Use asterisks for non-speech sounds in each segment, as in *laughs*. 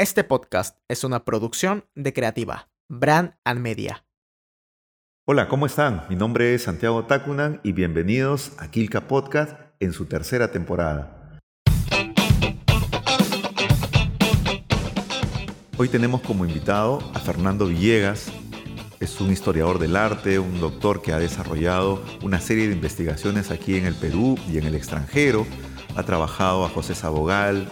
Este podcast es una producción de Creativa, Brand and Media. Hola, ¿cómo están? Mi nombre es Santiago Tacunan y bienvenidos a Kilka Podcast en su tercera temporada. Hoy tenemos como invitado a Fernando Villegas. Es un historiador del arte, un doctor que ha desarrollado una serie de investigaciones aquí en el Perú y en el extranjero. Ha trabajado a José Sabogal,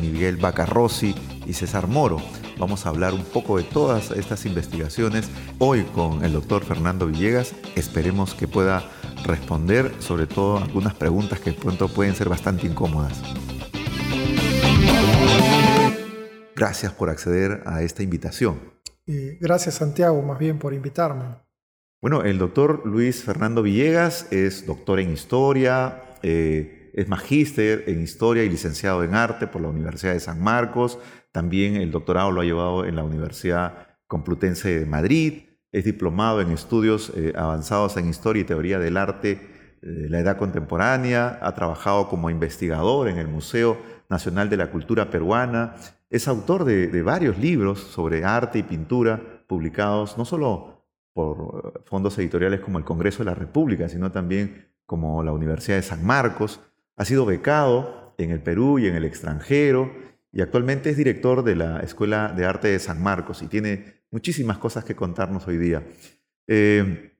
Miguel Bacarrossi y César Moro. Vamos a hablar un poco de todas estas investigaciones hoy con el doctor Fernando Villegas. Esperemos que pueda responder sobre todo algunas preguntas que pronto pueden ser bastante incómodas. Gracias por acceder a esta invitación. gracias Santiago, más bien por invitarme. Bueno, el doctor Luis Fernando Villegas es doctor en historia, eh, es magíster en historia y licenciado en arte por la Universidad de San Marcos, también el doctorado lo ha llevado en la Universidad Complutense de Madrid. Es diplomado en estudios eh, avanzados en historia y teoría del arte de la edad contemporánea. Ha trabajado como investigador en el Museo Nacional de la Cultura Peruana. Es autor de, varios libros sobre arte y pintura publicados no solo por eh, fondos editoriales como el Congreso de la República, sino también como la Universidad de San Marcos. Ha sido becado en el Perú y en el extranjero y actualmente es director de la Escuela de Arte de San Marcos y tiene muchísimas cosas que contarnos hoy día. Eh,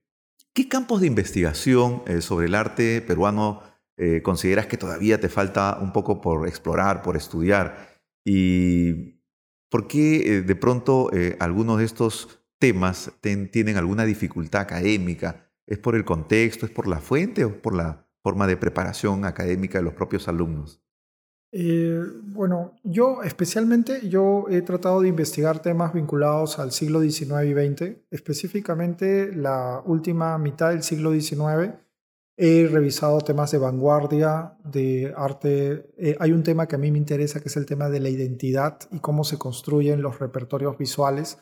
¿Qué campos de investigación eh, sobre el arte peruano eh, consideras que todavía te falta un poco por explorar, por estudiar? ¿Y por qué de pronto algunos de estos temas tienen alguna dificultad académica? ¿Es por el contexto, es por la fuente o por la forma de preparación académica de los propios alumnos? Eh, bueno, yo especialmente yo he tratado de investigar temas vinculados al siglo XIX y XX, específicamente la última mitad del siglo XIX. He revisado temas de vanguardia, de arte. Eh, hay un tema que a mí me interesa, que es el tema de la identidad y cómo se construyen los repertorios visuales,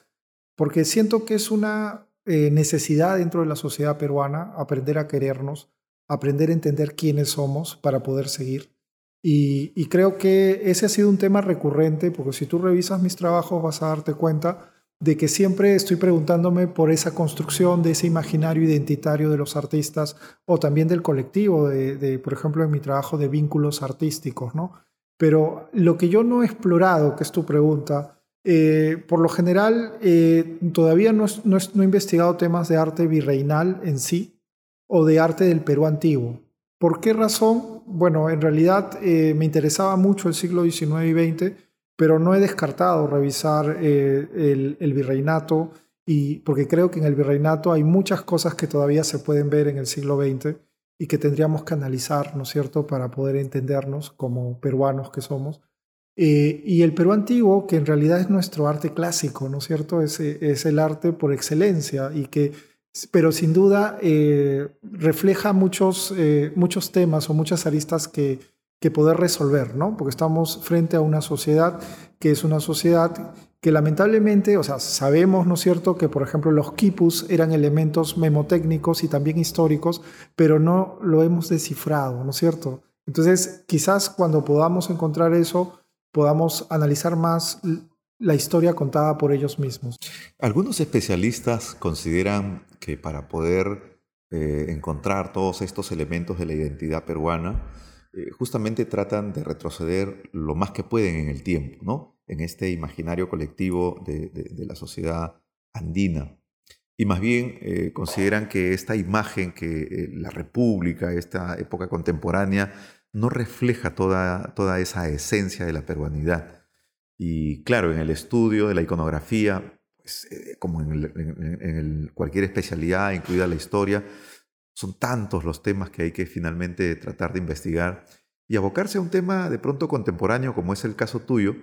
porque siento que es una eh, necesidad dentro de la sociedad peruana aprender a querernos, aprender a entender quiénes somos para poder seguir. Y, creo que ese ha sido un tema recurrente, porque si tú revisas mis trabajos vas a darte cuenta de que siempre estoy preguntándome por esa construcción de ese imaginario identitario de los artistas o también del colectivo, de, por ejemplo, en mi trabajo de vínculos artísticos, ¿no? Pero lo que yo no he explorado, que es tu pregunta, eh, por lo general eh, todavía no, no he investigado temas de arte virreinal en sí o de arte del Perú antiguo. ¿Por qué razón? Bueno, en realidad eh, me interesaba mucho el siglo XIX y XX, pero no he descartado revisar eh, el, virreinato, y, porque creo que en el virreinato hay muchas cosas que todavía se pueden ver en el siglo XX y que tendríamos que analizar, ¿no es cierto?, para poder entendernos como peruanos que somos. Eh, y el Perú antiguo, que en realidad es nuestro arte clásico, ¿no es cierto?, es, es el arte por excelencia y que pero sin duda eh, refleja muchos, eh, muchos temas o muchas aristas que, que poder resolver, ¿no? Porque estamos frente a una sociedad que es una sociedad que lamentablemente, o sea, sabemos, ¿no es cierto?, que por ejemplo los quipus eran elementos memotécnicos y también históricos, pero no lo hemos descifrado, ¿no es cierto? Entonces, quizás cuando podamos encontrar eso, podamos analizar más la historia contada por ellos mismos. Algunos especialistas consideran que para poder eh, encontrar todos estos elementos de la identidad peruana, eh, justamente tratan de retroceder lo más que pueden en el tiempo, ¿no? En este imaginario colectivo de, la sociedad andina. Y más bien eh, consideran que esta imagen, que la república, esta época contemporánea, no refleja toda, toda esa esencia de la peruanidad y claro, en el estudio de la iconografía, pues, eh, como en, cualquier especialidad, incluida la historia, son tantos los temas que hay que finalmente tratar de investigar y abocarse a un tema de pronto contemporáneo como es el caso tuyo,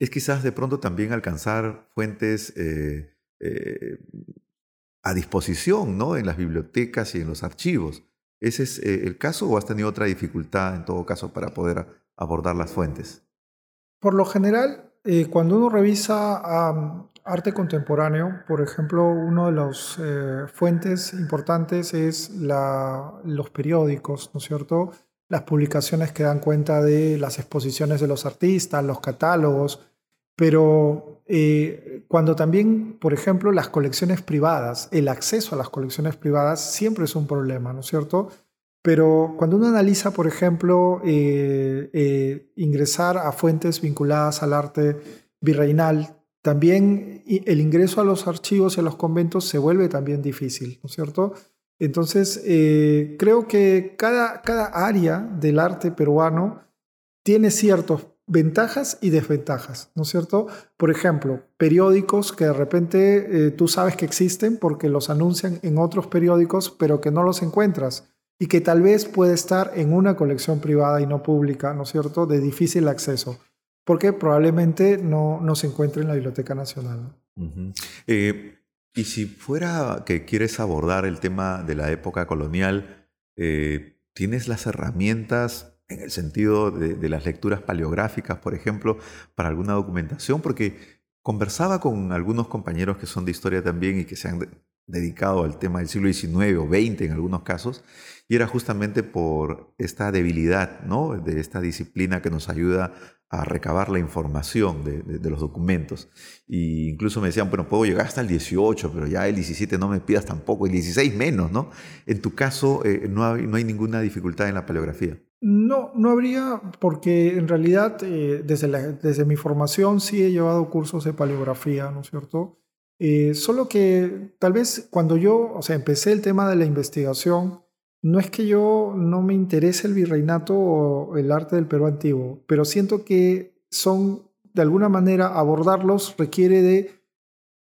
es quizás de pronto también alcanzar fuentes eh, eh, a disposición ¿no? en las bibliotecas y en los archivos. ¿Ese es el caso o has tenido otra dificultad en todo caso para poder abordar las fuentes? Por lo general, eh, cuando uno revisa arte contemporáneo, por ejemplo, una de las eh, fuentes importantes es los periódicos, ¿no es cierto? Las publicaciones que dan cuenta de las exposiciones de los artistas, los catálogos. Pero eh, cuando también, por ejemplo, las colecciones privadas, el acceso a las colecciones privadas siempre es un problema, ¿no es cierto? Pero cuando uno analiza, por ejemplo, eh, eh, ingresar a fuentes vinculadas al arte virreinal, también el ingreso a los archivos y a los conventos se vuelve también difícil, ¿no es cierto? Entonces, eh, creo que cada, cada área del arte peruano tiene ciertas ventajas y desventajas, ¿no es cierto? Por ejemplo, periódicos que de repente tú sabes que existen porque los anuncian en otros periódicos, pero que no los encuentras y que tal vez puede estar en una colección privada y no pública, ¿no es cierto?, de difícil acceso, porque probablemente no, no se encuentre en la Biblioteca Nacional. Eh, y si fuera que quieres abordar el tema de la época colonial, eh, ¿tienes las herramientas en el sentido de, de, las lecturas paleográficas, por ejemplo, para alguna documentación? Porque conversaba con algunos compañeros que son de historia también y que se han dedicado al tema del siglo XIX o XX en algunos casos, y era justamente por esta debilidad ¿no? de esta disciplina que nos ayuda a recabar la información de, los documentos. Y incluso me decían, bueno, puedo llegar hasta el 18, pero ya el 17 no me pidas tampoco, el 16 menos, ¿no? En tu caso, eh, no, hay, no hay ninguna dificultad en la paleografía. No, no habría, porque en realidad eh, desde, desde mi formación sí he llevado cursos de paleografía, ¿no es cierto? Eh, solo que tal vez cuando yo, o sea, empecé el tema de la investigación, no es que yo no me interese el virreinato o el arte del Perú antiguo, pero siento que son, de alguna manera, abordarlos requiere de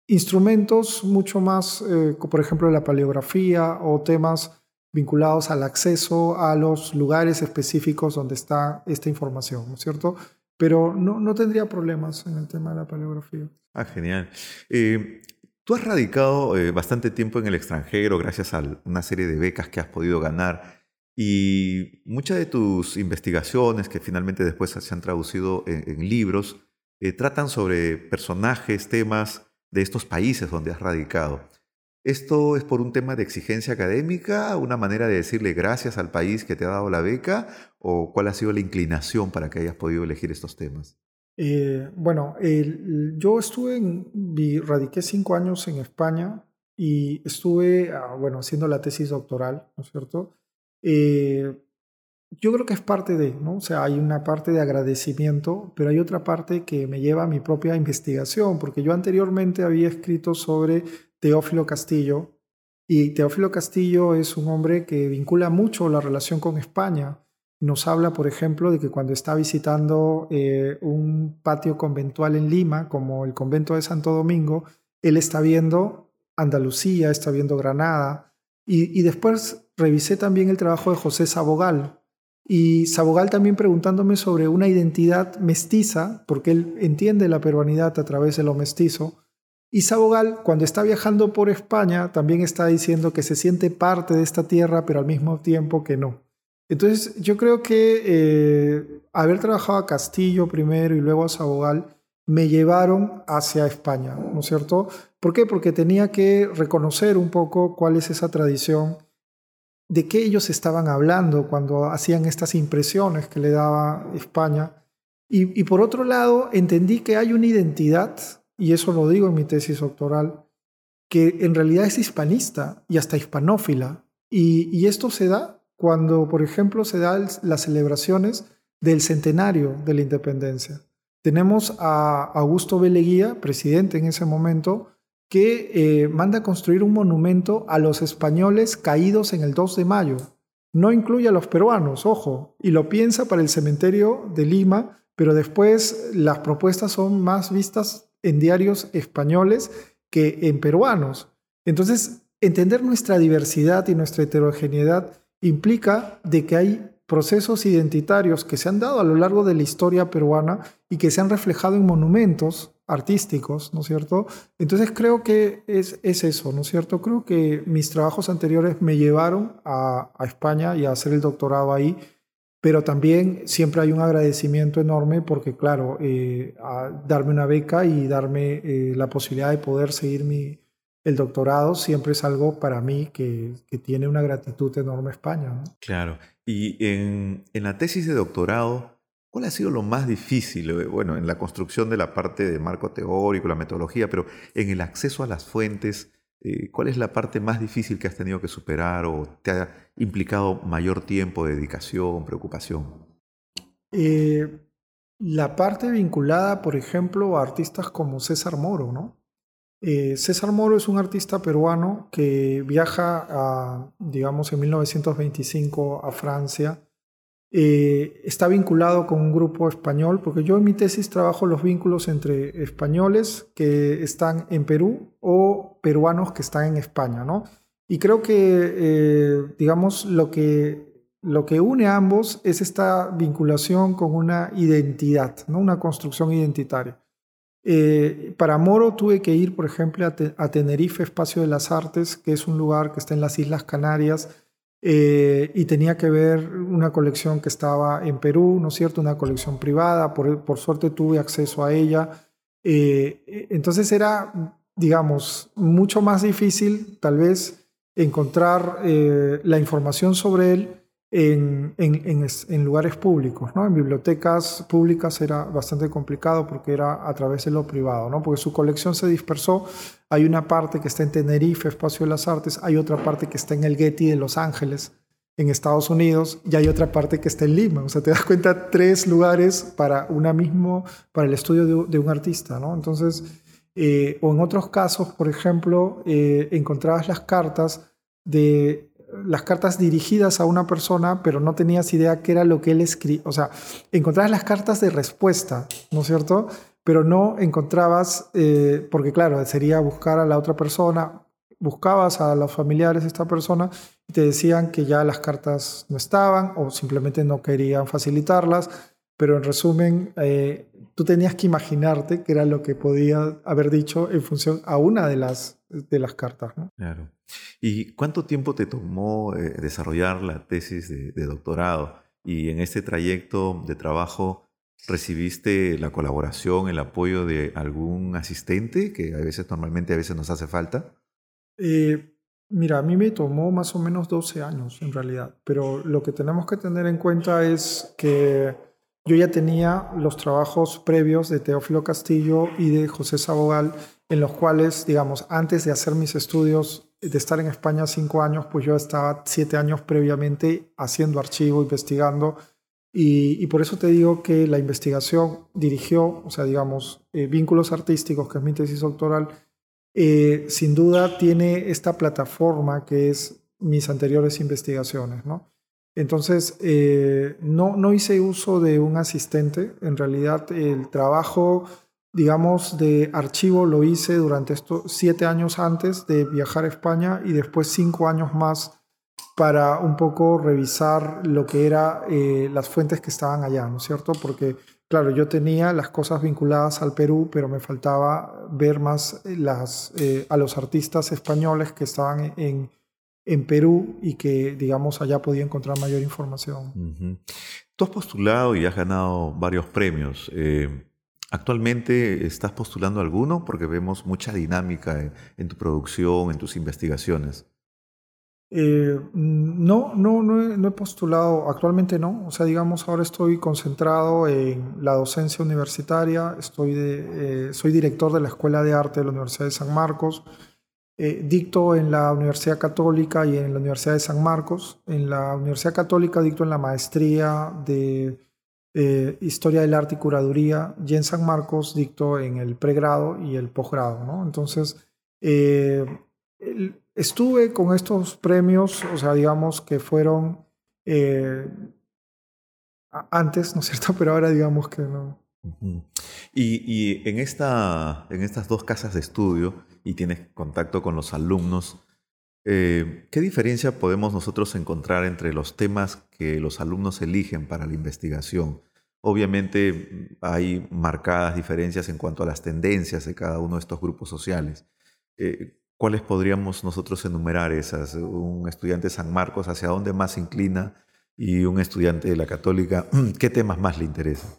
instrumentos mucho más, eh, por ejemplo, la paleografía o temas vinculados al acceso a los lugares específicos donde está esta información, ¿no es cierto? Pero no, no tendría problemas en el tema de la paleografía. Ah, genial. Eh, Tú has radicado eh, bastante tiempo en el extranjero gracias a una serie de becas que has podido ganar y muchas de tus investigaciones que finalmente después se han traducido en, libros eh, tratan sobre personajes, temas de estos países donde has radicado. ¿Esto es por un tema de exigencia académica, una manera de decirle gracias al país que te ha dado la beca o cuál ha sido la inclinación para que hayas podido elegir estos temas? Eh, bueno, yo estuve, en, radiqué cinco años en España y estuve, ah, bueno, haciendo la tesis doctoral, ¿no es cierto? Eh, yo creo que es parte de, ¿no? O sea, hay una parte de agradecimiento, pero hay otra parte que me lleva a mi propia investigación, porque yo anteriormente había escrito sobre Teófilo Castillo, y Teófilo Castillo es un hombre que vincula mucho la relación con España nos habla, por ejemplo, de que cuando está visitando eh, un patio conventual en Lima, como el convento de Santo Domingo, él está viendo Andalucía, está viendo Granada, y, después revisé también el trabajo de José Sabogal, y Sabogal también preguntándome sobre una identidad mestiza, porque él entiende la peruanidad a través de lo mestizo, y Sabogal, cuando está viajando por España, también está diciendo que se siente parte de esta tierra, pero al mismo tiempo que no. Entonces, yo creo que eh, haber trabajado a Castillo primero y luego a Sabogal me llevaron hacia España, ¿no es cierto? ¿Por qué? Porque tenía que reconocer un poco cuál es esa tradición, de qué ellos estaban hablando cuando hacían estas impresiones que le daba España. Y, por otro lado, entendí que hay una identidad, y eso lo digo en mi tesis doctoral, que en realidad es hispanista y hasta hispanófila. y esto se da cuando, por ejemplo, se dan las celebraciones del centenario de la independencia. Tenemos a Augusto Beleguía, presidente en ese momento, que eh, manda construir un monumento a los españoles caídos en el 2 de mayo. No incluye a los peruanos, ojo, y lo piensa para el cementerio de Lima, pero después las propuestas son más vistas en diarios españoles que en peruanos. Entonces, entender nuestra diversidad y nuestra heterogeneidad implica de que hay procesos identitarios que se han dado a lo largo de la historia peruana y que se han reflejado en monumentos artísticos, ¿no es cierto? Entonces creo que es, es eso, ¿no es cierto? Creo que mis trabajos anteriores me llevaron a, España y a hacer el doctorado ahí, pero también siempre hay un agradecimiento enorme porque, claro, eh, darme una beca y darme eh, la posibilidad de poder seguir mi, el doctorado siempre es algo para mí que, tiene una gratitud enorme a España. Claro. Y en, la tesis de doctorado, ¿Cuál ha sido lo más difícil? Eh, bueno, en la construcción de la parte de marco teórico, la metodología, pero en el acceso a las fuentes, eh, ¿cuál es la parte más difícil que has tenido que superar o te ha implicado mayor tiempo, dedicación, preocupación? Eh, la parte vinculada, por ejemplo, a artistas como César Moro, ¿no? César Moro es un artista peruano que viaja, a, digamos, en 1925 a Francia eh, está vinculado con un grupo español, porque yo en mi tesis trabajo los vínculos entre españoles que están en Perú o peruanos que están en España, ¿no? Y creo que, eh, digamos, lo que, lo que une a ambos es esta vinculación con una identidad, ¿no? Una construcción identitaria. Eh, para Moro tuve que ir, por ejemplo, a Tenerife, Espacio de las Artes, que es un lugar que está en las Islas Canarias, eh, y tenía que ver una colección que estaba en Perú, ¿no es cierto? Una colección privada, por, por suerte tuve acceso a ella. Eh, entonces era, digamos, mucho más difícil tal vez encontrar la información sobre él en, lugares públicos, ¿no? En bibliotecas públicas era bastante complicado porque era a través de lo privado, ¿no? Porque su colección se dispersó. Hay una parte que está en Tenerife, Espacio de las Artes, hay otra parte que está en el Getty de Los Ángeles, en Estados Unidos, y hay otra parte que está en Lima. O sea, te das cuenta, tres lugares para una mismo, para el estudio de, un artista, ¿no? Entonces, eh, o en otros casos, por ejemplo, eh, encontrabas las cartas de las cartas dirigidas a una persona, pero no tenías idea qué era lo que él escribía. O sea, encontrabas las cartas de respuesta, ¿no es cierto? Pero no encontrabas, eh, porque claro, sería buscar a la otra persona, buscabas a los familiares de esta persona y te decían que ya las cartas no estaban o simplemente no querían facilitarlas, pero en resumen, eh, tú tenías que imaginarte qué era lo que podía haber dicho en función a una de las, de las cartas. ¿no? Claro. ¿Y cuánto tiempo te tomó eh, desarrollar la tesis de, doctorado? Y en este trayecto de trabajo, ¿recibiste la colaboración, el apoyo de algún asistente que a veces, normalmente, a veces nos hace falta? Eh, mira, a mí me tomó más o menos 12 años en realidad, pero lo que tenemos que tener en cuenta es que yo ya tenía los trabajos previos de Teófilo Castillo y de José Sabogal, en los cuales, digamos, antes de hacer mis estudios de estar en España cinco años, pues yo estaba siete años previamente haciendo archivo, investigando, y, por eso te digo que la investigación dirigió, o sea, digamos, eh, vínculos artísticos, que es mi tesis doctoral, eh, sin duda tiene esta plataforma que es mis anteriores investigaciones, ¿no? Entonces, eh, no, no hice uso de un asistente, en realidad el trabajo digamos, de archivo lo hice durante estos siete años antes de viajar a España y después cinco años más para un poco revisar lo que eran eh, las fuentes que estaban allá, ¿no es cierto? Porque, claro, yo tenía las cosas vinculadas al Perú, pero me faltaba ver más las, eh, a los artistas españoles que estaban en, en Perú y que, digamos, allá podía encontrar mayor información. Tú has postulado y has ganado varios premios. Eh, ¿Actualmente estás postulando alguno? Porque vemos mucha dinámica en, tu producción, en tus investigaciones. Eh, no, no, no he, postulado, actualmente no. O sea, digamos, ahora estoy concentrado en la docencia universitaria, estoy de, eh, soy director de la Escuela de Arte de la Universidad de San Marcos, eh, dicto en la Universidad Católica y en la Universidad de San Marcos. En la Universidad Católica dicto en la maestría de eh, historia del arte y curaduría, y en San Marcos dictó en el pregrado y el posgrado. ¿no? Entonces, eh, estuve con estos premios, o sea, digamos que fueron eh, antes, ¿no es cierto? *laughs* Pero ahora digamos que no. Y, en, esta, en estas dos casas de estudio, y tienes contacto con los alumnos, ¿qué diferencia podemos nosotros encontrar entre los temas que los alumnos eligen para la investigación? Obviamente hay marcadas diferencias en cuanto a las tendencias de cada uno de estos grupos sociales. Eh, ¿Cuáles podríamos nosotros enumerar esas? Un estudiante de San Marcos, ¿hacia dónde más se inclina? Y un estudiante de la Católica, *clears throat* ¿qué temas más le interesan?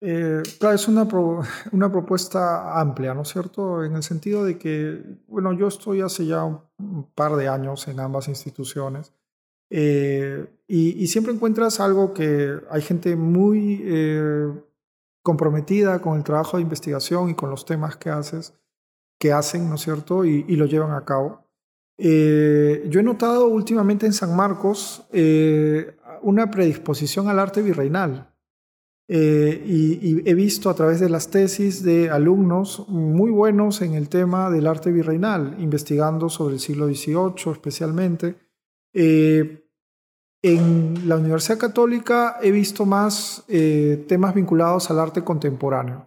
Eh, claro, es una, *laughs* una propuesta amplia, ¿no es cierto? En el sentido de que, bueno, yo estoy hace ya un par de años en ambas instituciones y, siempre encuentras algo que hay gente muy comprometida con el trabajo de investigación y con los temas que haces, que hacen, ¿no es cierto? Y, lo llevan a cabo. Eh, yo he notado últimamente en San Marcos eh, una predisposición al arte virreinal. Eh, y, he visto a través de las tesis de alumnos muy buenos en el tema del arte virreinal, investigando sobre el siglo XVIII especialmente. En la Universidad Católica he visto más eh, temas vinculados al arte contemporáneo,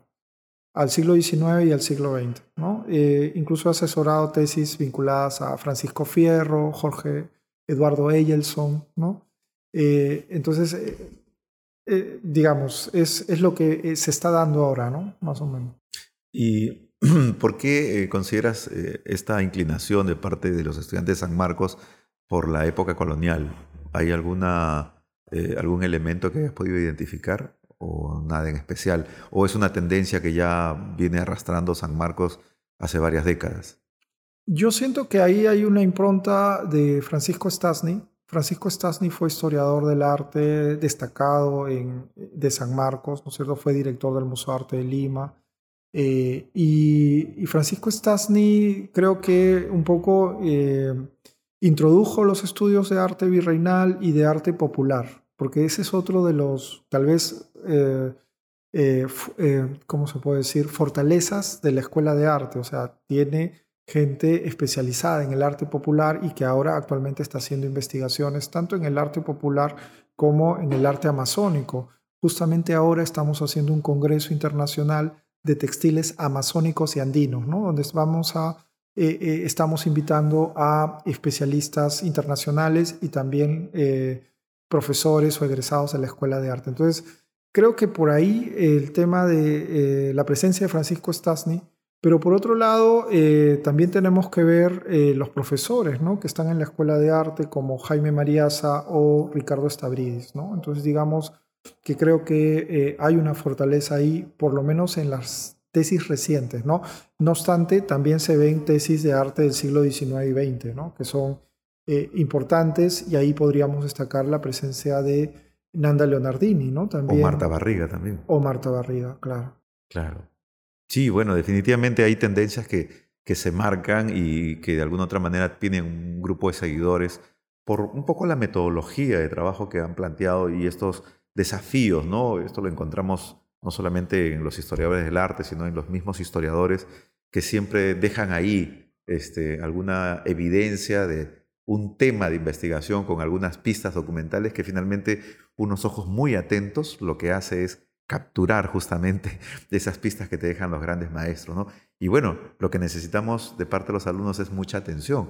al siglo XIX y al siglo XX. ¿no? Eh, incluso he asesorado tesis vinculadas a Francisco Fierro, Jorge Eduardo Eyelson. ¿no? Eh, digamos, es, es, lo que se está dando ahora, ¿no? más o menos. ¿Y *clears throat* por qué consideras esta inclinación de parte de los estudiantes de San Marcos por la época colonial? ¿Hay alguna, eh, algún elemento que hayas podido identificar o nada en especial? ¿O es una tendencia que ya viene arrastrando San Marcos hace varias décadas? Yo siento que ahí hay una impronta de Francisco Stasny. Francisco Stasny fue historiador del arte destacado en, de San Marcos, ¿no? Fue director del Museo de Arte de Lima. Eh, y, Francisco Stasny creo que un poco eh, introdujo los estudios de arte virreinal y de arte popular, porque ese es otro de los, tal vez, eh, ¿cómo se puede decir?, fortalezas de la escuela de arte, o sea, tiene gente especializada en el arte popular y que ahora actualmente está haciendo investigaciones tanto en el arte popular como en el arte amazónico. Justamente ahora estamos haciendo un congreso internacional de textiles amazónicos y andinos, ¿no? donde vamos a eh, eh, estamos invitando a especialistas internacionales y también eh, profesores o egresados de la Escuela de Arte. Entonces, creo que por ahí el tema de la presencia de Francisco Stasny, pero por otro lado, también tenemos que ver los profesores ¿no? que están en la Escuela de Arte, como Jaime Mariaza o Ricardo Stavridis. ¿no? Entonces, digamos que creo que hay una fortaleza ahí, por lo menos en las tesis recientes, ¿no? No obstante, también se ven tesis de arte del siglo XIX y XX, ¿no? Que son eh, importantes y ahí podríamos destacar la presencia de Nanda Leonardini, ¿no? También, o Marta Barriga también. O Marta Barriga, claro. Claro. Sí, bueno, definitivamente hay tendencias que, que se marcan y que de alguna otra manera tienen un grupo de seguidores por un poco la metodología de trabajo que han planteado y estos desafíos, ¿no? Esto lo encontramos no solamente en los historiadores del arte, sino en los mismos historiadores que siempre dejan ahí este, alguna evidencia de un tema de investigación con algunas pistas documentales que finalmente unos ojos muy atentos lo que hace es capturar justamente *laughs* esas pistas que te dejan los grandes maestros. ¿no? Y bueno, lo que necesitamos de parte de los alumnos es mucha atención,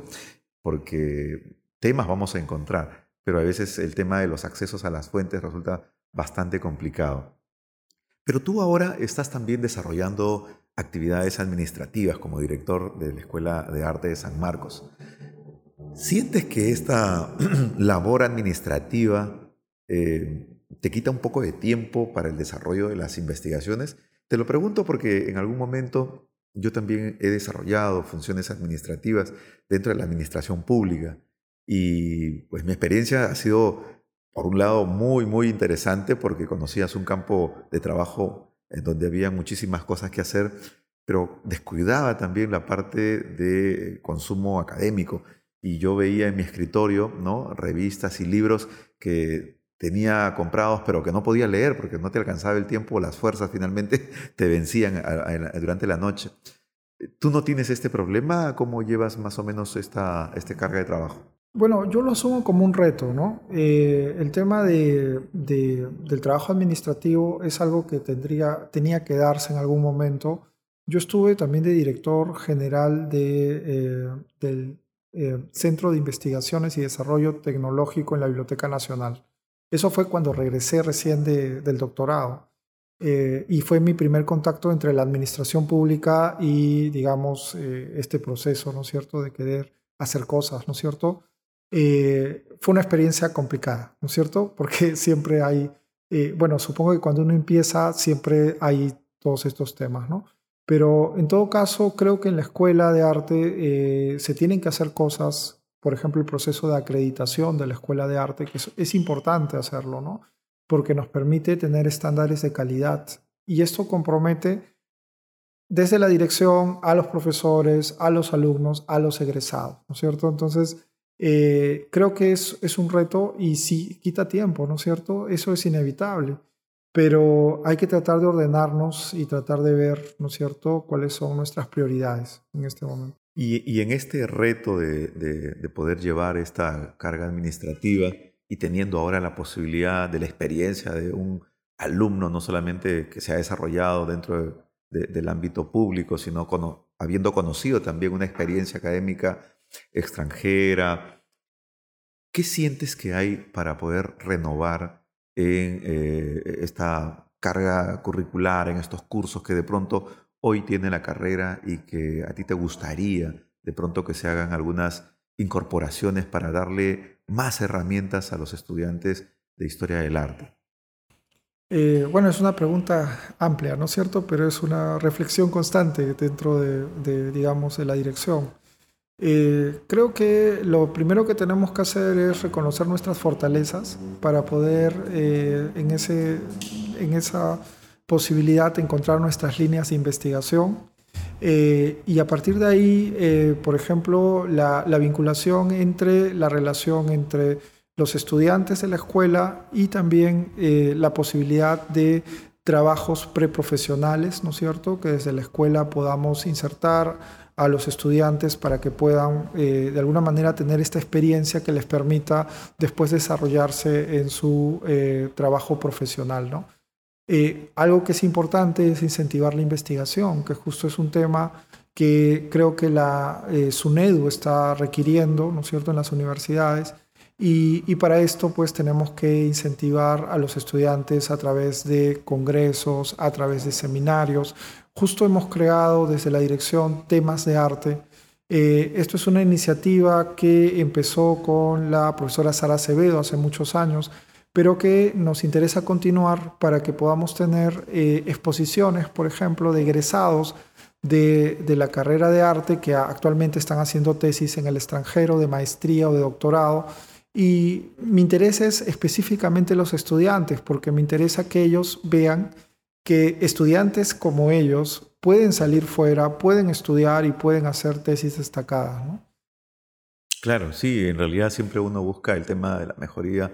porque temas vamos a encontrar, pero a veces el tema de los accesos a las fuentes resulta bastante complicado. Pero tú ahora estás también desarrollando actividades administrativas como director de la Escuela de Arte de San Marcos. ¿Sientes que esta *clears throat* labor administrativa eh, te quita un poco de tiempo para el desarrollo de las investigaciones? Te lo pregunto porque en algún momento yo también he desarrollado funciones administrativas dentro de la administración pública y pues mi experiencia ha sido por un lado, muy, muy interesante porque conocías un campo de trabajo en donde había muchísimas cosas que hacer, pero descuidaba también la parte de consumo académico. Y yo veía en mi escritorio ¿no? revistas y libros que tenía comprados, pero que no podía leer porque no te alcanzaba el tiempo, las fuerzas finalmente *laughs* te vencían durante la noche. ¿Tú no tienes este problema? ¿Cómo llevas más o menos esta, esta carga de trabajo? Bueno, yo lo asumo como un reto, ¿no? Eh, el tema de, del trabajo administrativo es algo que tendría, tenía que darse en algún momento. Yo estuve también de director general de, eh, del eh, Centro de Investigaciones y Desarrollo Tecnológico en la Biblioteca Nacional. Eso fue cuando regresé recién del doctorado. y fue mi primer contacto entre la administración pública y, digamos, este proceso, ¿no es cierto?, de querer hacer cosas, ¿no es cierto? Eh, fue una experiencia complicada, ¿no es cierto? *laughs* Porque siempre hay, eh, bueno, supongo que cuando uno empieza siempre hay todos estos temas, ¿no? Pero en todo caso, creo que en la escuela de arte eh, se tienen que hacer cosas por ejemplo, el proceso de acreditación de la Escuela de Arte, que es, importante hacerlo, ¿no? Porque nos permite tener estándares de calidad. Y esto compromete desde la dirección a los profesores, a los alumnos, a los egresados, ¿no es cierto? Entonces, eh, creo que es, es un reto y sí quita tiempo, ¿no es cierto? Eso es inevitable, pero hay que tratar de ordenarnos y tratar de ver, ¿no es cierto?, cuáles son nuestras prioridades en este momento. Y, en este reto de, poder llevar esta carga administrativa y teniendo ahora la posibilidad de la experiencia de un alumno, no solamente que se ha desarrollado dentro del ámbito público, sino habiendo conocido también una experiencia académica extranjera, ¿qué sientes que hay para poder renovar en eh, esta carga curricular, en estos cursos que de pronto hoy tiene la carrera y que a ti te gustaría de pronto que se hagan algunas incorporaciones para darle más herramientas a los estudiantes de historia del arte? Eh, bueno, es una pregunta amplia, ¿no es cierto? Pero es una reflexión constante dentro de, digamos, de la dirección. Eh, creo que lo primero que tenemos que hacer es reconocer nuestras fortalezas para poder eh, en, ese, en esa posibilidad de encontrar nuestras líneas de investigación. Eh, y a partir de ahí, eh, por ejemplo, la, vinculación entre la relación entre los estudiantes de la escuela y también eh, la posibilidad de trabajos preprofesionales, ¿no es cierto? Que desde la escuela podamos insertar a los estudiantes para que puedan de alguna manera tener esta experiencia que les permita después desarrollarse en su trabajo profesional, ¿no? Eh, algo que es importante es incentivar la investigación, que justo es un tema que creo que la eh, SUNEDU está requiriendo, ¿no es cierto?, en las universidades. Y, para esto, pues tenemos que incentivar a los estudiantes a través de congresos, a través de seminarios. Justo hemos creado desde la dirección temas de arte. Eh, esto es una iniciativa que empezó con la profesora Sara Acevedo hace muchos años, pero que nos interesa continuar para que podamos tener eh, exposiciones, por ejemplo, de egresados de, la carrera de arte que actualmente están haciendo tesis en el extranjero, de maestría o de doctorado. Y mi interés es específicamente los estudiantes, porque me interesa que ellos vean que estudiantes como ellos pueden salir fuera, pueden estudiar y pueden hacer tesis destacadas. Claro, sí, en realidad siempre uno busca el tema de la mejoría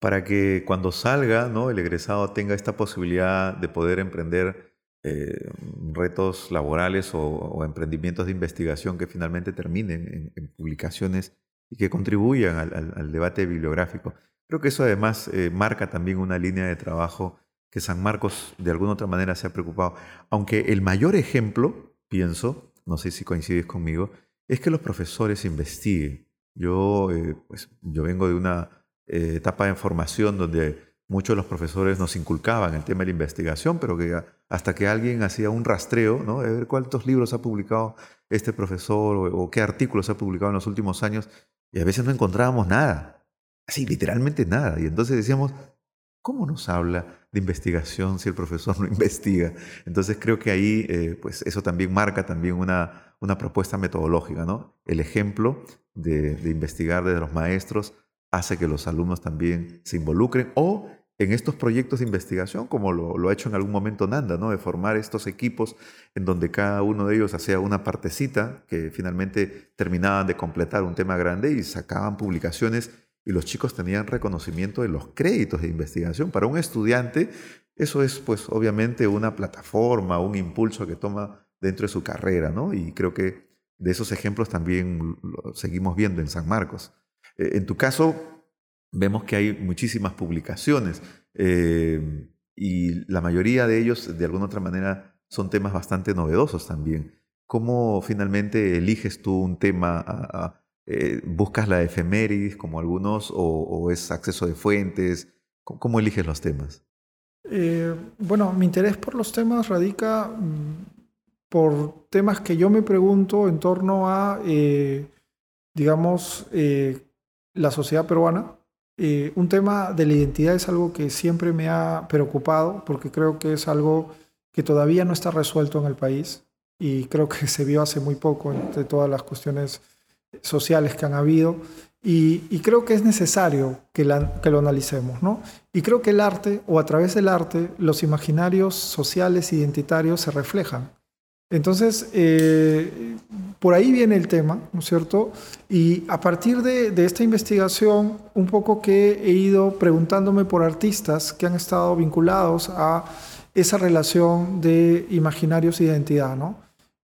para que cuando salga ¿no? el egresado tenga esta posibilidad de poder emprender eh, retos laborales o, emprendimientos de investigación que finalmente terminen en, publicaciones y que contribuyan al, debate bibliográfico. Creo que eso además eh, marca también una línea de trabajo que San Marcos de alguna otra manera se ha preocupado. Aunque el mayor ejemplo, pienso, no sé si coincides conmigo, es que los profesores investiguen. Yo, eh, pues, yo vengo de una eh, etapa de formación donde muchos de los profesores nos inculcaban el tema de la investigación, pero que hasta que alguien hacía un rastreo, ¿no? de ver cuántos libros ha publicado este profesor o, qué artículos ha publicado en los últimos años, y a veces no encontrábamos nada, así literalmente nada. Y entonces decíamos, ¿cómo nos habla de investigación si el profesor *laughs* no investiga? Entonces creo que ahí, eh, pues eso también marca también una, una propuesta metodológica, ¿no? El ejemplo de, de investigar desde los maestros hace que los alumnos también se involucren o en estos proyectos de investigación, como lo, ha hecho en algún momento Nanda, de formar estos equipos en donde cada uno de ellos hacía una partecita que finalmente terminaban de completar un tema grande y sacaban publicaciones y los chicos tenían reconocimiento de los créditos de investigación. Para un estudiante eso es pues obviamente una plataforma, un impulso que toma dentro de su carrera, ¿no? Y creo que de esos ejemplos también seguimos viendo en San Marcos. Eh, en tu caso, vemos que hay muchísimas publicaciones eh, y la mayoría de ellos, de alguna otra manera, son temas bastante novedosos también. ¿Cómo finalmente eliges tú un tema? Eh, ¿Buscas la efemérides como algunos o, es acceso de fuentes? ¿Cómo, eliges los temas? bueno, mi interés por los temas radica mm, por temas que yo me pregunto en torno a, digamos, la sociedad peruana. Eh, un tema de la identidad es algo que siempre me ha preocupado porque creo que es algo que todavía no está resuelto en el país y creo que *laughs* se vio hace muy poco entre todas las cuestiones sociales que han habido. Y, creo que es necesario que, que, lo analicemos, ¿no? Y creo que el arte, o a través del arte, los imaginarios sociales, identitarios, se reflejan. Entonces, eh, por ahí viene el tema, ¿no es cierto? Y a partir de, esta investigación, un poco que he ido preguntándome por artistas que han estado vinculados a esa relación de imaginarios e identidad, ¿no?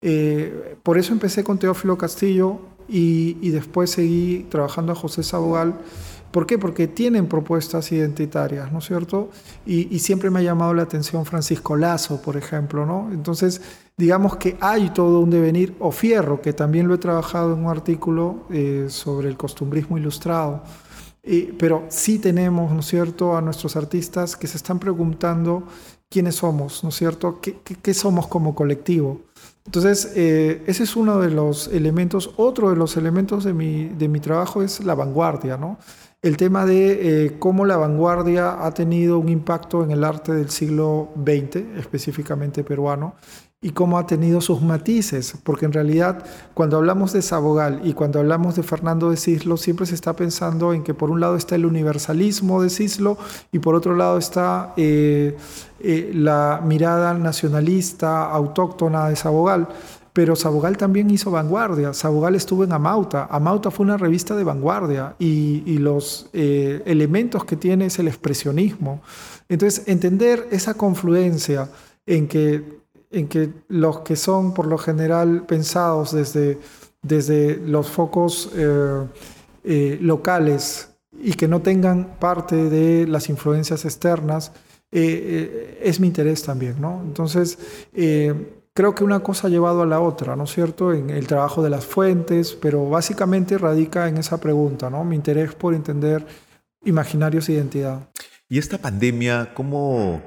Eh, por eso empecé con Teófilo Castillo y, después seguí trabajando a José Sabogal. ¿Por qué? Porque tienen propuestas identitarias, ¿no es cierto? Y, siempre me ha llamado la atención Francisco Lazo, por ejemplo, ¿no? Entonces, digamos que hay todo un devenir, o Fierro, que también lo he trabajado en un artículo eh, sobre el costumbrismo ilustrado. pero sí tenemos, ¿no es cierto?, a nuestros artistas que se están preguntando quiénes somos, ¿no es cierto?, qué, qué somos como colectivo. Entonces, eh, ese es uno de los elementos. Otro de los elementos de mi, de mi trabajo es la vanguardia, ¿no? El tema de eh, cómo la vanguardia ha tenido un impacto en el arte del siglo XX, específicamente peruano, y cómo ha tenido sus matices, porque en realidad cuando hablamos de Sabogal y cuando hablamos de Fernando de Cislo, siempre se está pensando en que por un lado está el universalismo de Cislo y por otro lado está eh, eh, la mirada nacionalista, autóctona de Sabogal. Pero Sabogal también hizo vanguardia. Sabogal estuvo en Amauta. Amauta fue una revista de vanguardia y, los eh, elementos que tiene es el expresionismo. Entonces, entender esa confluencia en que en que los que son por lo general pensados desde, desde los focos eh, eh, locales y que no tengan parte de las influencias externas, eh, es mi interés también, ¿no? Entonces, creo que una cosa ha llevado a la otra, ¿no es cierto? En el trabajo de las fuentes, pero básicamente radica en esa pregunta, ¿no? Mi interés por entender imaginarios e identidad. ¿Y esta pandemia, cómo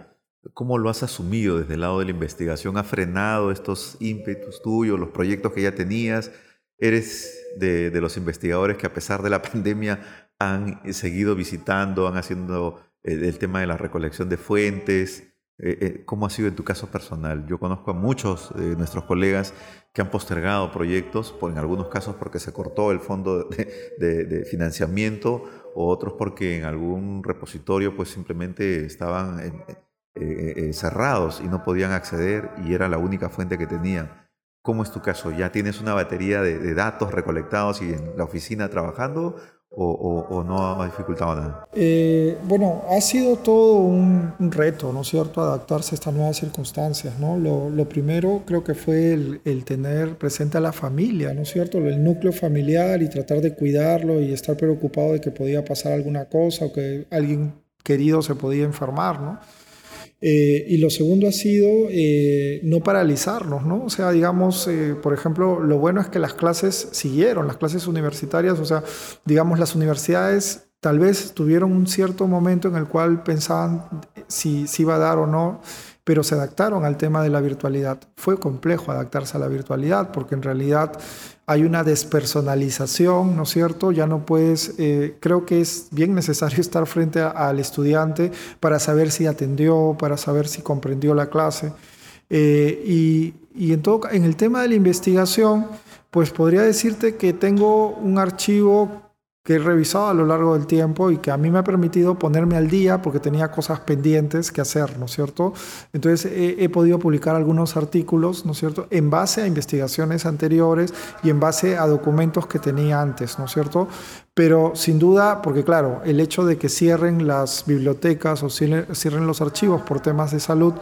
¿Cómo lo has asumido desde el lado de la investigación? ¿Ha frenado estos ímpetus tuyos, los proyectos que ya tenías? ¿Eres de, los investigadores que a pesar de la *laughs* pandemia han seguido visitando, han haciendo eh, el tema de la recolección de fuentes? Eh, eh, ¿Cómo ha sido en tu caso personal? Yo conozco a muchos de nuestros colegas que han postergado proyectos, por, en algunos casos porque se cortó el fondo *laughs* de, de financiamiento, o otros porque en algún repositorio pues simplemente estaban en, eh, eh, cerrados y no podían acceder y era la única fuente que tenían. ¿Cómo es tu caso? ¿Ya tienes una batería de, datos recolectados y en la oficina trabajando o, no ha dificultado nada? Eh, bueno, ha sido todo un, reto, ¿no es cierto?, adaptarse a estas nuevas circunstancias, ¿no? Lo, primero creo que fue el, el, tener presente a la familia, ¿no es cierto?, el núcleo familiar y tratar de cuidarlo y estar preocupado de que podía pasar alguna cosa o que alguien querido se podía enfermar, ¿no? Eh, y lo segundo ha sido eh, no paralizarnos, ¿no? O sea, digamos, eh, por ejemplo, lo bueno es que las clases siguieron, las clases universitarias, o sea, digamos, las universidades tal vez tuvieron un cierto momento en el cual pensaban si, si iba a dar o no pero se adaptaron al tema de la virtualidad. Fue complejo adaptarse a la virtualidad porque en realidad hay una despersonalización, ¿no es cierto? Ya no puedes, eh, creo que es bien necesario *laughs* estar frente al estudiante para saber si atendió, para saber si comprendió la clase. Eh, y, y en, todo, en el tema de la investigación, pues podría decirte que tengo un archivo que he revisado a lo largo del tiempo y que a mí me ha permitido ponerme al día porque tenía cosas pendientes que hacer, ¿no es cierto? Entonces he, podido publicar algunos artículos, ¿no es cierto?, en base a investigaciones anteriores y en base a documentos que tenía antes, ¿no es cierto? Pero sin duda, porque claro, el hecho de que cierren las bibliotecas o cierren los archivos por temas de salud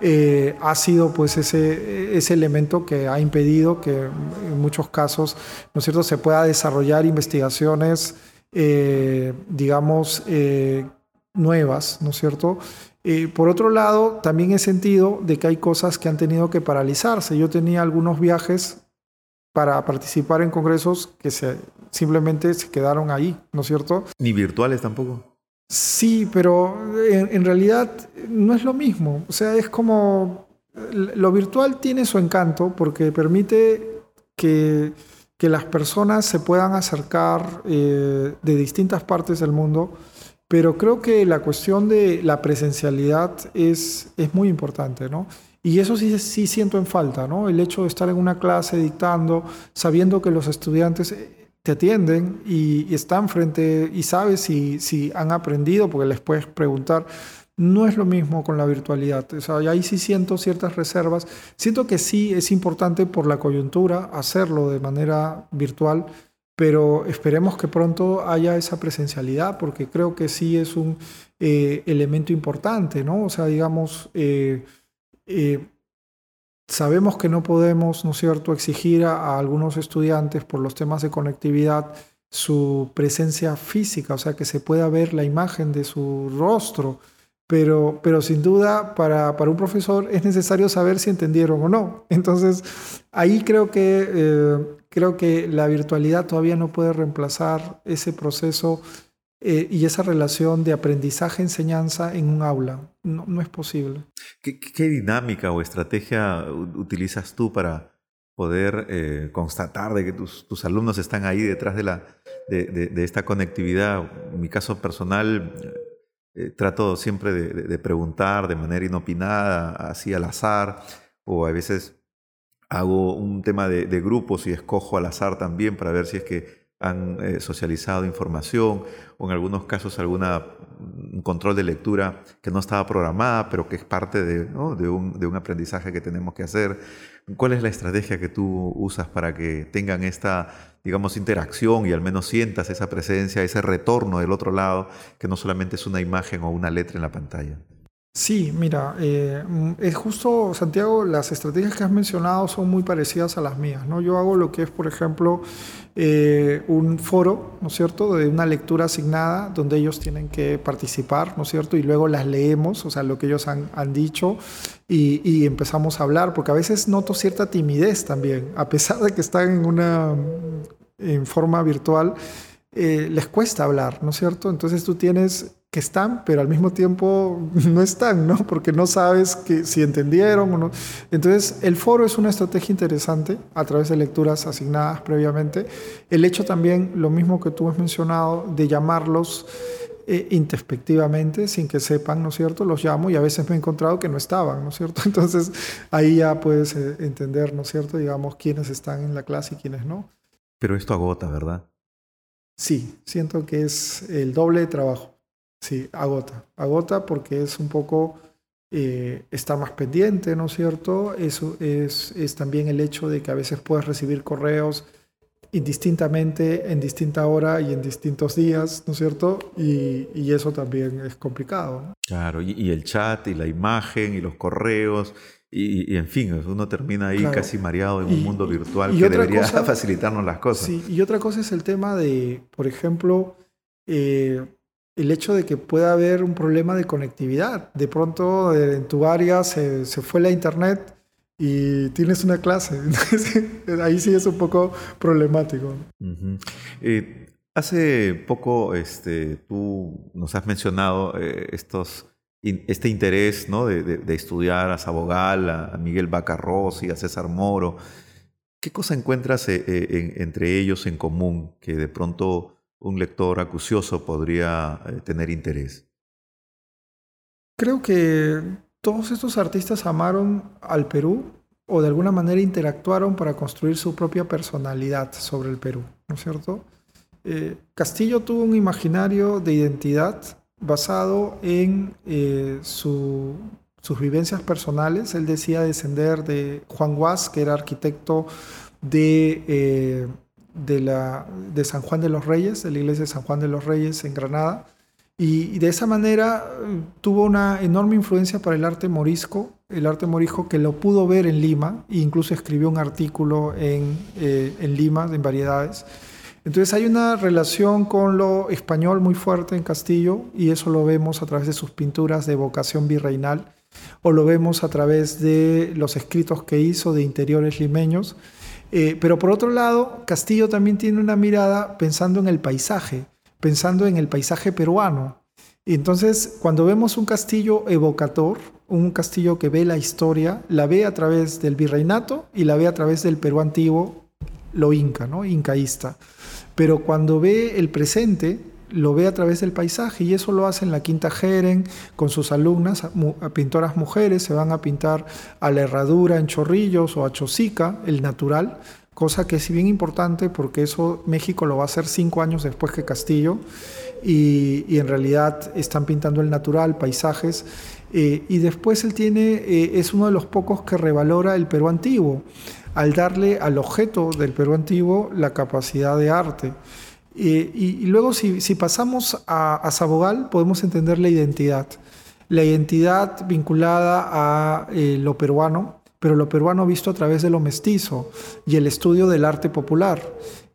eh, ha sido pues ese, ese elemento que ha impedido que en muchos casos, ¿no es cierto?, se pueda desarrollar investigaciones, eh, digamos, eh, nuevas, ¿no es cierto? por otro lado, también he sentido de que hay cosas que han tenido que paralizarse. Yo tenía algunos viajes para participar en congresos que se, simplemente se quedaron ahí, ¿no es cierto? Ni virtuales tampoco. Sí, pero en, realidad no es lo mismo. O sea, es como lo virtual tiene su encanto porque permite que, que las personas se puedan acercar eh, de distintas partes del mundo, pero creo que la cuestión de la presencialidad es, es muy importante, ¿no? Y eso sí, sí siento en falta, ¿no? El hecho de estar en una clase dictando, sabiendo que los estudiantes... te atienden y, están frente y sabes si, si han aprendido, porque les puedes preguntar. No es lo mismo con la virtualidad. O sea, ahí sí siento ciertas reservas. Siento que sí es importante por la coyuntura hacerlo de manera virtual, pero esperemos que pronto haya esa presencialidad, porque creo que sí es un eh, elemento importante, ¿no? O sea, digamos, eh, eh, sabemos que no podemos, ¿no es cierto?, exigir a, algunos estudiantes por los temas de conectividad su presencia física, o sea, que se pueda ver la imagen de su rostro, pero, pero sin duda para, para un profesor es necesario saber si entendieron o no. Entonces, ahí creo que Creo que la virtualidad todavía no puede reemplazar ese proceso eh, y esa relación de aprendizaje-enseñanza en un aula. No, es posible. ¿Qué, dinámica o estrategia utilizas tú para poder eh, constatar de que tus, alumnos están ahí detrás de, la, de, esta conectividad? En mi caso personal, eh, trato siempre de, preguntar de manera inopinada, así al azar, o a veces hago un tema de, grupos y escojo al azar también para ver si es que han eh, socializado información o en algunos casos alguna un control de lectura que no estaba programada, pero que es parte de, de, un, de, un, aprendizaje que tenemos que hacer. ¿Cuál es la estrategia que tú usas para que tengan esta, digamos, interacción y al menos sientas esa presencia, ese retorno del otro lado, que no solamente es una imagen o una letra en la pantalla? Sí, mira, eh, es justo, Santiago, las estrategias que has mencionado son muy parecidas a las mías. ¿no? Yo hago lo que es, por ejemplo, eh, un foro, ¿no es cierto?, de una lectura asignada donde ellos tienen que participar, ¿no es cierto?, y luego las leemos, o sea, lo que ellos han, dicho, y, empezamos a hablar, porque a veces noto cierta timidez también, a pesar de que están en una en forma virtual, eh, les cuesta hablar, ¿no es cierto? Entonces tú tienes que están, pero al mismo tiempo *laughs* no están, ¿no? Porque no sabes que, si entendieron o no. Entonces, el foro es una estrategia interesante a través de lecturas asignadas previamente. El hecho también, lo mismo que tú has mencionado, de llamarlos eh, introspectivamente, sin que sepan, ¿no es cierto? Los llamo y a veces me he encontrado que no estaban, ¿no es cierto? *laughs* Entonces, ahí ya puedes eh, entender, ¿no es cierto? Digamos, quiénes están en la clase y quiénes no. Pero esto agota, ¿verdad? Sí, siento que es el doble de trabajo. Sí, agota. Agota porque es un poco eh, estar más pendiente, ¿no es cierto? Eso es, es también el hecho de que a veces puedes recibir correos indistintamente en distinta hora y en distintos días, ¿no es cierto? Y, y eso también es complicado. Claro, y, el chat y la imagen y los correos. Y, en fin, uno termina ahí casi mareado en un mundo virtual que debería *laughs* facilitarnos las cosas. Sí, y otra cosa es el tema de, por ejemplo, eh, el hecho de que pueda haber un problema de conectividad. De pronto en tu área se, fue la internet y tienes una clase. *laughs* ahí sí es un poco problemático. Eh, hace poco este, tú nos has mencionado eh, estos, este interés ¿no? de, estudiar a Sabogal, a, Miguel Bacarros y a César Moro. ¿Qué cosa encuentras eh, entre ellos en común que de pronto un lector acucioso podría eh, tener interés? Creo que todos estos artistas amaron al Perú o de alguna manera interactuaron para construir su propia personalidad sobre el Perú, ¿no es cierto? Eh, Castillo tuvo un imaginario de identidad basado en eh, sus vivencias personales. Él decía descender de Juan Guas, que era arquitecto de de, la, de San Juan de los Reyes, de la iglesia de San Juan de los Reyes en Granada. Y, de esa manera eh, tuvo una enorme influencia para el arte morisco, el arte morisco que lo pudo ver en Lima e incluso escribió un artículo en, eh, en Lima, en variedades. Entonces hay una relación con lo español muy fuerte en Castillo y eso lo vemos a través de sus pinturas de vocación virreinal o lo vemos a través de los escritos que hizo de interiores limeños eh, pero por otro lado, Castillo también tiene una mirada pensando en el paisaje, pensando en el paisaje peruano. Entonces, cuando vemos un castillo evocador, un castillo que ve la historia, la ve a través del virreinato y la ve a través del Perú antiguo, lo inca, ¿no? Incaísta. Pero cuando ve el presente, lo ve a través del paisaje y eso lo hace en la Quinta Jeren con sus alumnas, pintoras mujeres, se van a pintar a la herradura en Chorrillos o a Chosica, el natural, cosa que es bien importante porque eso México lo va a hacer cinco años después que Castillo y, en realidad están pintando el natural, paisajes eh, y después él tiene, eh, es uno de los pocos que revalora el Perú antiguo al darle al objeto del Perú antiguo la capacidad de arte. Y, luego si, pasamos a, Sabogal podemos entender la identidad, la identidad vinculada a eh, lo peruano, pero lo peruano visto a través de lo mestizo y el estudio del arte popular.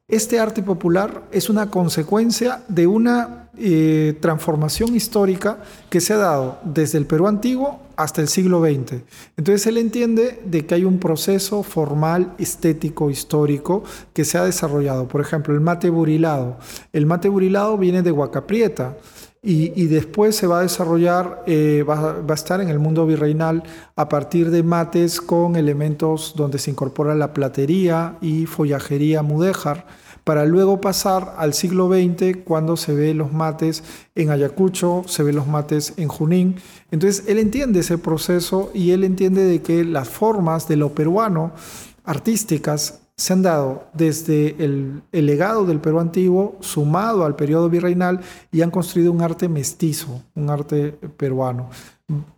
Este arte popular es una consecuencia de una eh, transformación histórica que se ha dado desde el Perú antiguo hasta el siglo XX. Entonces él entiende de que hay un proceso formal, estético, histórico que se ha desarrollado. Por ejemplo, el mate burilado. El mate burilado viene de Huacaprieta. Y, después se va a desarrollar, eh, va, va, a estar en el mundo virreinal a partir de mates con elementos donde se incorpora la platería y follajería mudéjar para luego pasar al siglo XX cuando se ve los mates en Ayacucho, se ve los mates en Junín. Entonces él entiende ese proceso y él entiende de que las formas de lo peruano artísticas se han dado desde el, el, legado del Perú antiguo sumado al periodo virreinal y han construido un arte mestizo, un arte peruano.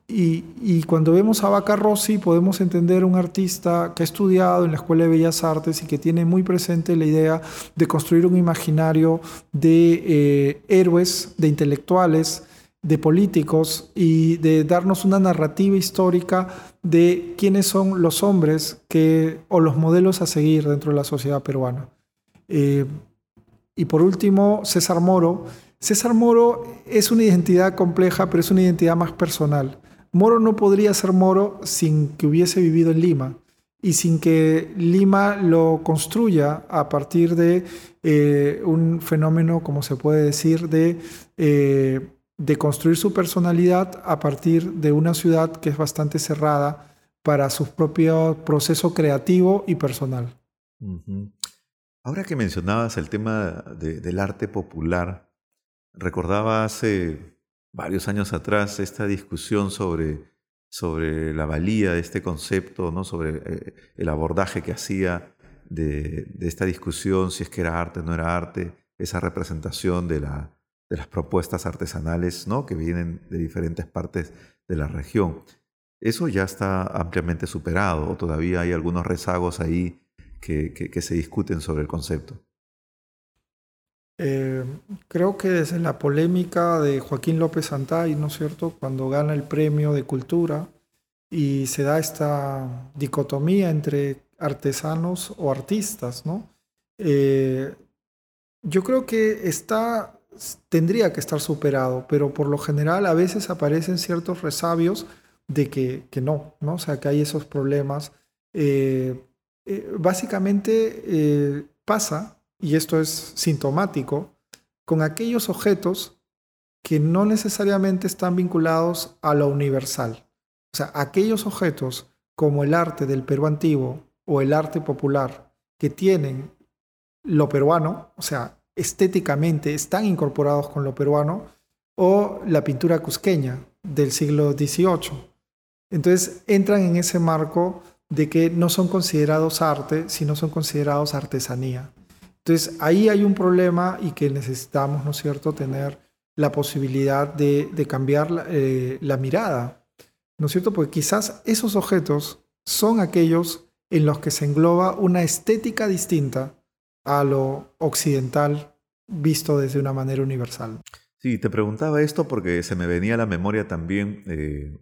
Y, cuando vemos a Vaca Rossi podemos entender un artista que ha estudiado en la Escuela de Bellas Artes y que tiene muy presente la idea de construir un imaginario de eh, héroes, de intelectuales, de políticos y de darnos una narrativa histórica de quiénes son los hombres que, o los modelos a seguir dentro de la sociedad peruana. Eh, y por último, César Moro. César Moro es una identidad compleja, pero es una identidad más personal. Moro no podría ser Moro sin que hubiese vivido en Lima y sin que Lima lo construya a partir de eh, un fenómeno, como se puede decir, de, eh, de construir su personalidad a partir de una ciudad que es bastante cerrada para su propio proceso creativo y personal. Ahora que mencionabas el tema del arte popular, recordaba hace varios años atrás esta discusión sobre, sobre la valía de este concepto, ¿no? sobre eh, el abordaje que hacía de, esta discusión, si es que era arte o no era arte, esa representación de, la, de las propuestas artesanales ¿no? que vienen de diferentes partes de la región. Eso ya está ampliamente superado o todavía hay algunos rezagos ahí que se discuten sobre el concepto. Eh, creo que desde la polémica de Joaquín López Santay, ¿no es cierto?, cuando gana el premio de cultura y se da esta dicotomía entre artesanos o artistas, ¿no? Eh, yo creo que está, tendría que estar superado, pero por lo general a veces aparecen ciertos resabios de que, que no, ¿no? O sea, que hay esos problemas. Eh, básicamente pasa y esto es sintomático, con aquellos objetos que no necesariamente están vinculados a lo universal. O sea, aquellos objetos como el arte del Perú antiguo o el arte popular que tienen lo peruano, o sea, estéticamente están incorporados con lo peruano, o la pintura cusqueña del siglo XVIII. Entonces entran en ese marco de que no son considerados arte, sino son considerados artesanía. Entonces ahí hay un problema y que necesitamos, ¿no es cierto?, tener la posibilidad de, cambiar eh, la, mirada, ¿no es cierto? Porque quizás esos objetos son aquellos en los que se engloba una estética distinta a lo occidental visto desde una manera universal. Sí, te preguntaba esto porque se me venía a la memoria también, eh,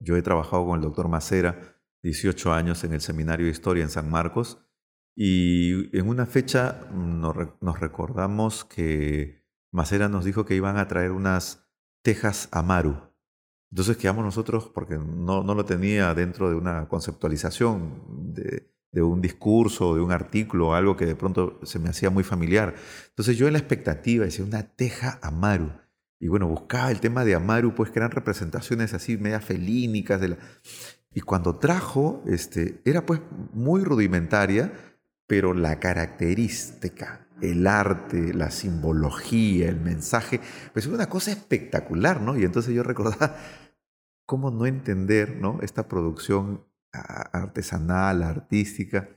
yo he trabajado con el doctor Macera 18 años en el Seminario de Historia en San Marcos y en una fecha nos, recordamos que Macera nos dijo que iban a traer unas tejas Amaru. Entonces quedamos nosotros, porque no, no lo tenía dentro de una conceptualización de, de un discurso, de un artículo, algo que de pronto se me hacía muy familiar. Entonces yo en la expectativa decía, una teja Amaru. Y bueno, buscaba el tema de Amaru, pues que eran representaciones así media felínicas. De la... Y cuando trajo, este, era pues muy rudimentaria, pero la característica, el arte, la simbología, el mensaje, pues es una cosa espectacular, ¿no? Y entonces yo *laughs* recordaba cómo no entender, ¿no? Esta producción artesanal, artística,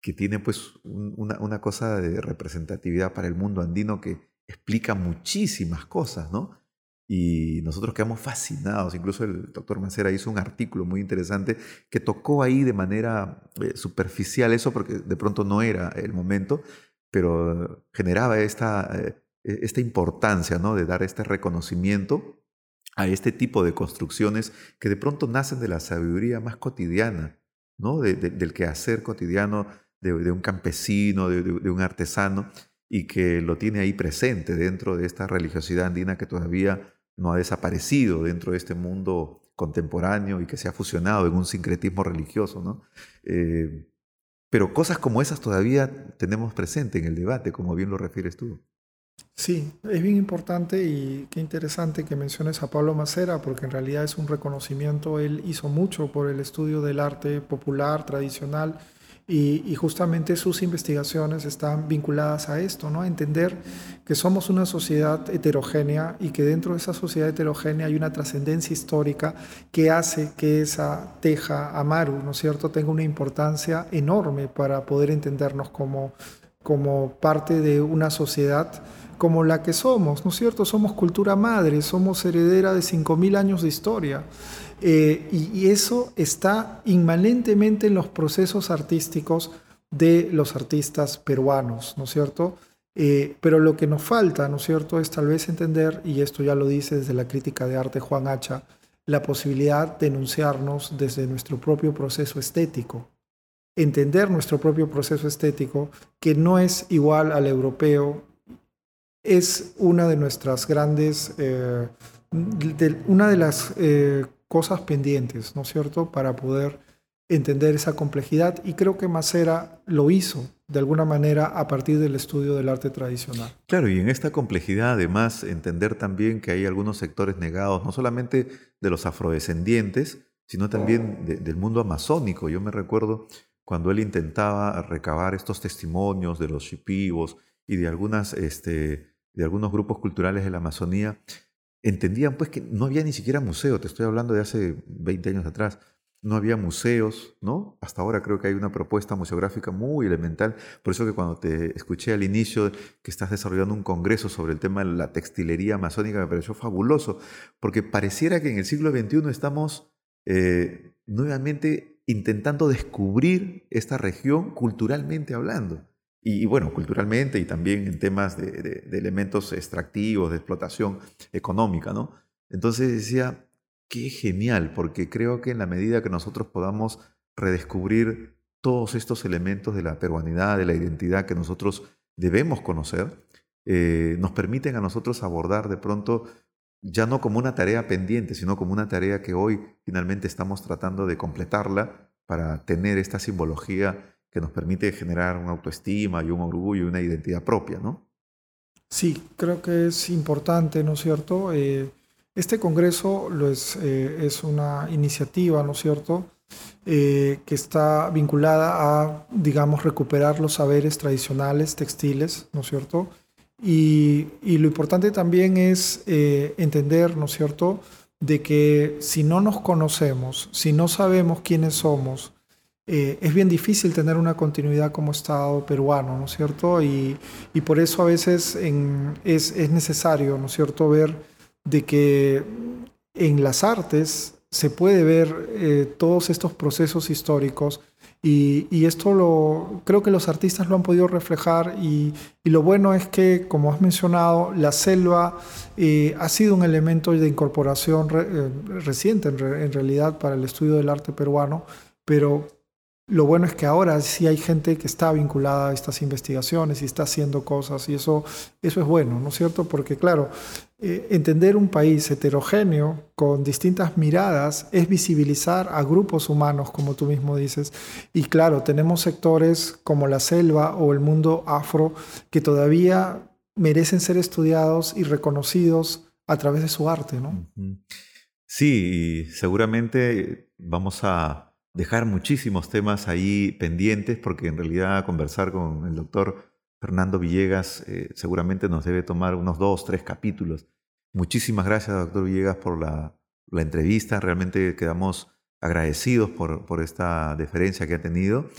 que tiene pues una, una, cosa de representatividad para el mundo andino que explica muchísimas cosas, ¿no? Y nosotros quedamos fascinados, incluso el doctor Mancera hizo un artículo muy interesante que tocó ahí de manera eh, superficial eso, porque de pronto no era el momento, pero generaba esta, eh, e, esta importancia ¿no? de dar este reconocimiento a este tipo de construcciones que de pronto nacen de la sabiduría más cotidiana, ¿no? del quehacer cotidiano de, un campesino, de, un artesano, y que lo tiene ahí presente dentro de esta religiosidad andina que todavía no ha desaparecido dentro de este mundo contemporáneo y que se ha fusionado en un sincretismo religioso. ¿no? Eh, pero cosas como esas todavía tenemos presente en el debate, como bien lo refieres tú. Sí, es bien importante y qué interesante que menciones a Pablo Macera, porque en realidad es un reconocimiento, él hizo mucho por el estudio del arte popular, tradicional, y, justamente sus investigaciones están vinculadas a esto, ¿no? a entender que somos una sociedad heterogénea y que dentro de esa sociedad heterogénea hay una trascendencia histórica que hace que esa teja amaru, ¿no es cierto?, tenga una importancia enorme para poder entendernos como, como parte de una sociedad como la que somos, ¿no es cierto? Somos cultura madre, somos heredera de 5.000 años de historia. Eh, y, eso está inmanentemente en los procesos artísticos de los artistas peruanos, ¿no es cierto? Eh, pero lo que nos falta, ¿no es cierto?, es tal vez entender, y esto ya lo dice desde la crítica de arte Juan Hacha, la posibilidad de enunciarnos desde nuestro propio proceso estético. Entender nuestro propio proceso estético, que no es igual al europeo, es una de nuestras grandes, eh, una de las cosas pendientes, ¿no es cierto?, para poder entender esa complejidad y creo que Macera lo hizo de alguna manera a partir del estudio del arte tradicional. Claro, y en esta complejidad además entender también que hay algunos sectores negados, no solamente de los afrodescendientes, sino también del mundo amazónico. Yo me recuerdo cuando él intentaba recabar estos testimonios de los shipibos y de, algunas, este, de algunos grupos culturales de la Amazonía, entendían pues que no había ni siquiera museo, te estoy hablando de hace 20 años atrás, no había museos, ¿no? Hasta ahora creo que hay una propuesta museográfica muy elemental, por eso que cuando te escuché al inicio que estás desarrollando un congreso sobre el tema de la textilería amazónica me pareció fabuloso, porque pareciera que en el siglo XXI estamos eh, nuevamente intentando descubrir esta región culturalmente hablando. Y, bueno, culturalmente y también en temas de, elementos extractivos, de explotación económica, ¿no? Entonces decía, qué genial, porque creo que en la medida que nosotros podamos redescubrir todos estos elementos de la peruanidad, de la identidad que nosotros debemos conocer, eh, nos permiten a nosotros abordar de pronto ya no como una tarea pendiente, sino como una tarea que hoy finalmente estamos tratando de completarla para tener esta simbología que nos permite generar una autoestima y un orgullo y una identidad propia, ¿no? Sí, creo que es importante, ¿no es cierto? Eh, este congreso lo es, eh, es, una iniciativa, ¿no es cierto?, eh, que está vinculada a, digamos, recuperar los saberes tradicionales textiles, ¿no es cierto? Y, y lo importante también es entender, ¿no es cierto?, de que si no nos conocemos, si no sabemos quiénes somos, eh, es bien difícil tener una continuidad como Estado peruano, ¿no es cierto? Y, por eso a veces es, necesario, ¿no es cierto?, ver de que en las artes se puede ver eh, todos estos procesos históricos y, esto lo, creo que los artistas lo han podido reflejar y, lo bueno es que, como has mencionado, la selva eh, ha sido un elemento de incorporación reciente en, en realidad para el estudio del arte peruano, pero lo bueno es que ahora sí hay gente que está vinculada a estas investigaciones y está haciendo cosas y eso, eso es bueno, ¿no es cierto? Porque claro, eh, entender un país heterogéneo con distintas miradas es visibilizar a grupos humanos, como tú mismo dices. Y claro, tenemos sectores como la selva o el mundo afro que todavía merecen ser estudiados y reconocidos a través de su arte, ¿no? Sí, seguramente vamos a dejar muchísimos temas ahí pendientes porque en realidad conversar con el doctor Fernando Villegas eh, seguramente nos debe tomar unos dos, tres capítulos. Muchísimas gracias, doctor Villegas, por la, entrevista. Realmente quedamos agradecidos por, por, esta deferencia que ha tenido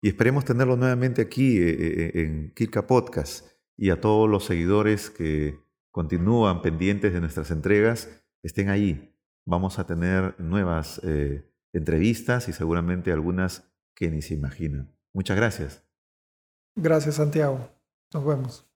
y esperemos tenerlo nuevamente aquí eh, eh, en Kirka Podcast y a todos los seguidores que continúan pendientes de nuestras entregas, estén ahí. Vamos a tener nuevas entrevistas y seguramente algunas que ni se imaginan. Muchas gracias. Gracias, Santiago. Nos vemos.